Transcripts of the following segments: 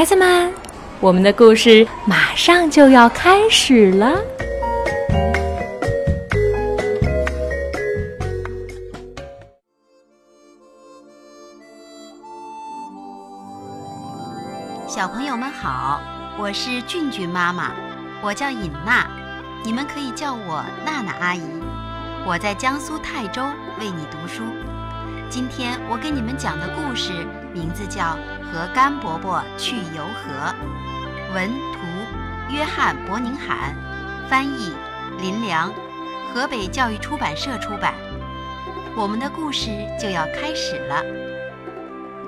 孩子们，我们的故事马上就要开始了。小朋友们好，我是俊俊妈妈，我叫尹娜，你们可以叫我娜娜阿姨。我在江苏泰州为你读书。今天我给你们讲的故事名字叫《和甘伯伯去游河》，文图约翰·伯宁罕，翻译林良，河北教育出版社出版。我们的故事就要开始了。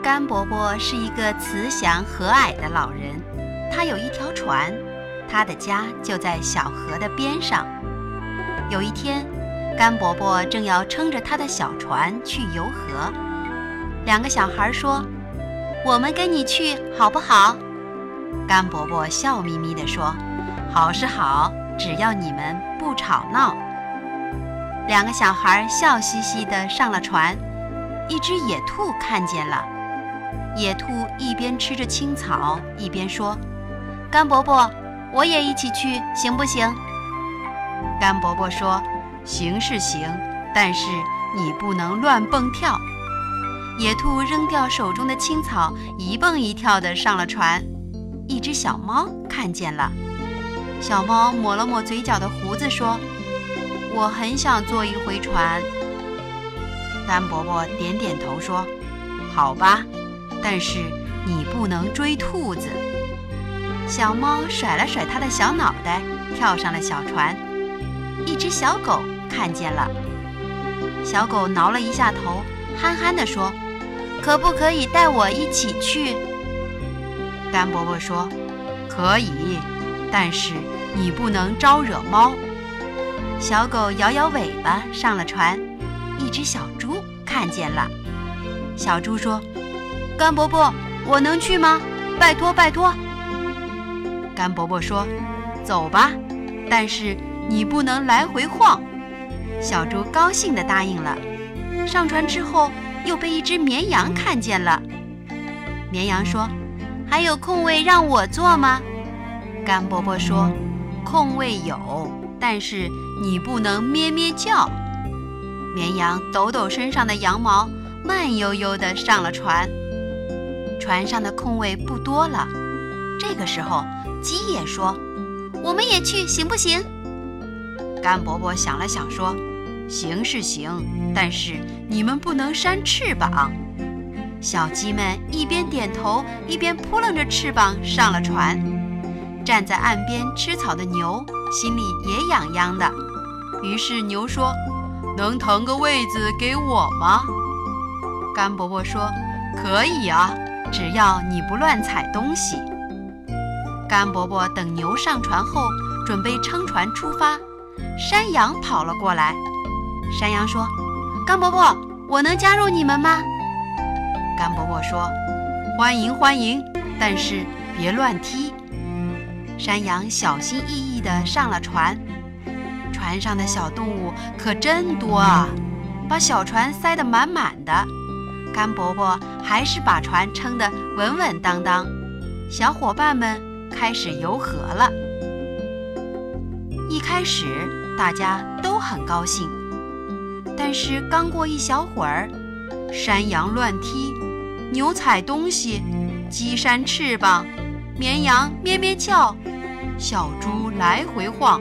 甘伯伯是一个慈祥和蔼的老人，他有一条船，他的家就在小河的边上。有一天。甘伯伯正要撑着他的小船去游河，两个小孩说：“我们跟你去好不好？”甘伯伯笑眯眯地说：“好是好，只要你们不吵闹。”两个小孩笑嘻嘻地上了船。一只野兔看见了，野兔一边吃着青草，一边说：“甘伯伯，我也一起去，行不行？”甘伯伯说。行是行，但是你不能乱蹦跳。野兔扔掉手中的青草，一蹦一跳地上了船。一只小猫看见了，小猫抹了抹嘴角的胡子，说：“我很想坐一回船。”甘伯伯点点头说：“好吧，但是你不能追兔子。”小猫甩了甩它的小脑袋，跳上了小船。一只小狗。看见了，小狗挠了一下头，憨憨地说：“可不可以带我一起去？”甘伯伯说：“可以，但是你不能招惹猫。”小狗摇摇尾巴上了船。一只小猪看见了，小猪说：“甘伯伯，我能去吗？拜托拜托。”甘伯伯说：“走吧，但是你不能来回晃。”小猪高兴地答应了。上船之后，又被一只绵羊看见了。绵羊说：“还有空位让我坐吗？”甘伯伯说：“空位有，但是你不能咩咩叫。”绵羊抖抖身上的羊毛，慢悠悠地上了船。船上的空位不多了。这个时候，鸡也说：“我们也去，行不行？”甘伯伯想了想说。行是行，但是你们不能扇翅膀。小鸡们一边点头，一边扑棱着翅膀上了船。站在岸边吃草的牛心里也痒痒的，于是牛说：“能腾个位子给我吗？”甘伯伯说：“可以啊，只要你不乱踩东西。”甘伯伯等牛上船后，准备撑船出发。山羊跑了过来。山羊说：“甘伯伯，我能加入你们吗？”甘伯伯说：“欢迎欢迎，但是别乱踢。”山羊小心翼翼地上了船，船上的小动物可真多啊，把小船塞得满满的。甘伯伯还是把船撑得稳稳当当。小伙伴们开始游河了。一开始大家都很高兴。但是刚过一小会儿，山羊乱踢，牛踩东西，鸡扇翅膀，绵羊咩咩叫，小猪来回晃，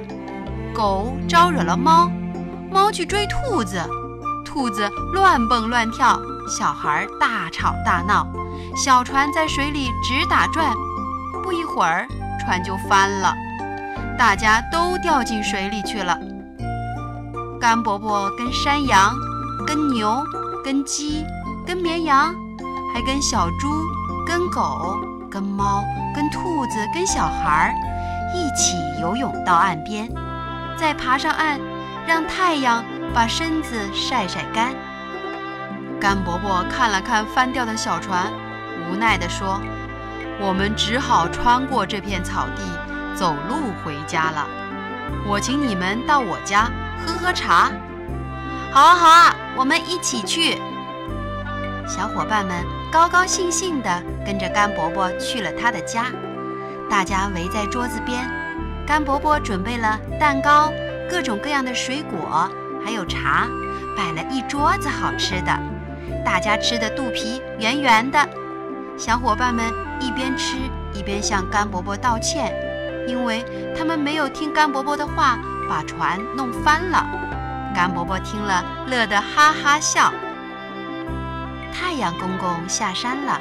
狗招惹了猫，猫去追兔子，兔子乱蹦乱跳，小孩大吵大闹，小船在水里直打转，不一会儿船就翻了，大家都掉进水里去了。甘伯伯跟山羊、跟牛、跟鸡、跟绵羊，还跟小猪、跟狗、跟猫、跟兔子、跟小孩儿一起游泳到岸边，再爬上岸，让太阳把身子晒晒干。甘伯伯看了看翻掉的小船，无奈地说：“我们只好穿过这片草地，走路回家了。我请你们到我家。”喝喝茶，好啊好啊，我们一起去。小伙伴们高高兴兴地跟着甘伯伯去了他的家。大家围在桌子边，甘伯伯准备了蛋糕、各种各样的水果，还有茶，摆了一桌子好吃的。大家吃的肚皮圆圆的。小伙伴们一边吃一边向甘伯伯道歉，因为他们没有听甘伯伯的话，把船弄翻了。甘伯伯听了，乐得哈哈笑。太阳公公下山了，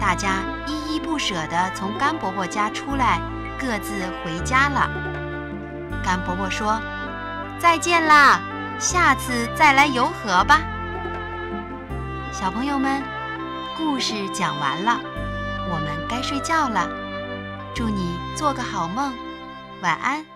大家依依不舍地从甘伯伯家出来，各自回家了。甘伯伯说：“再见啦，下次再来游河吧。”小朋友们，故事讲完了，我们该睡觉了。祝你做个好梦，晚安。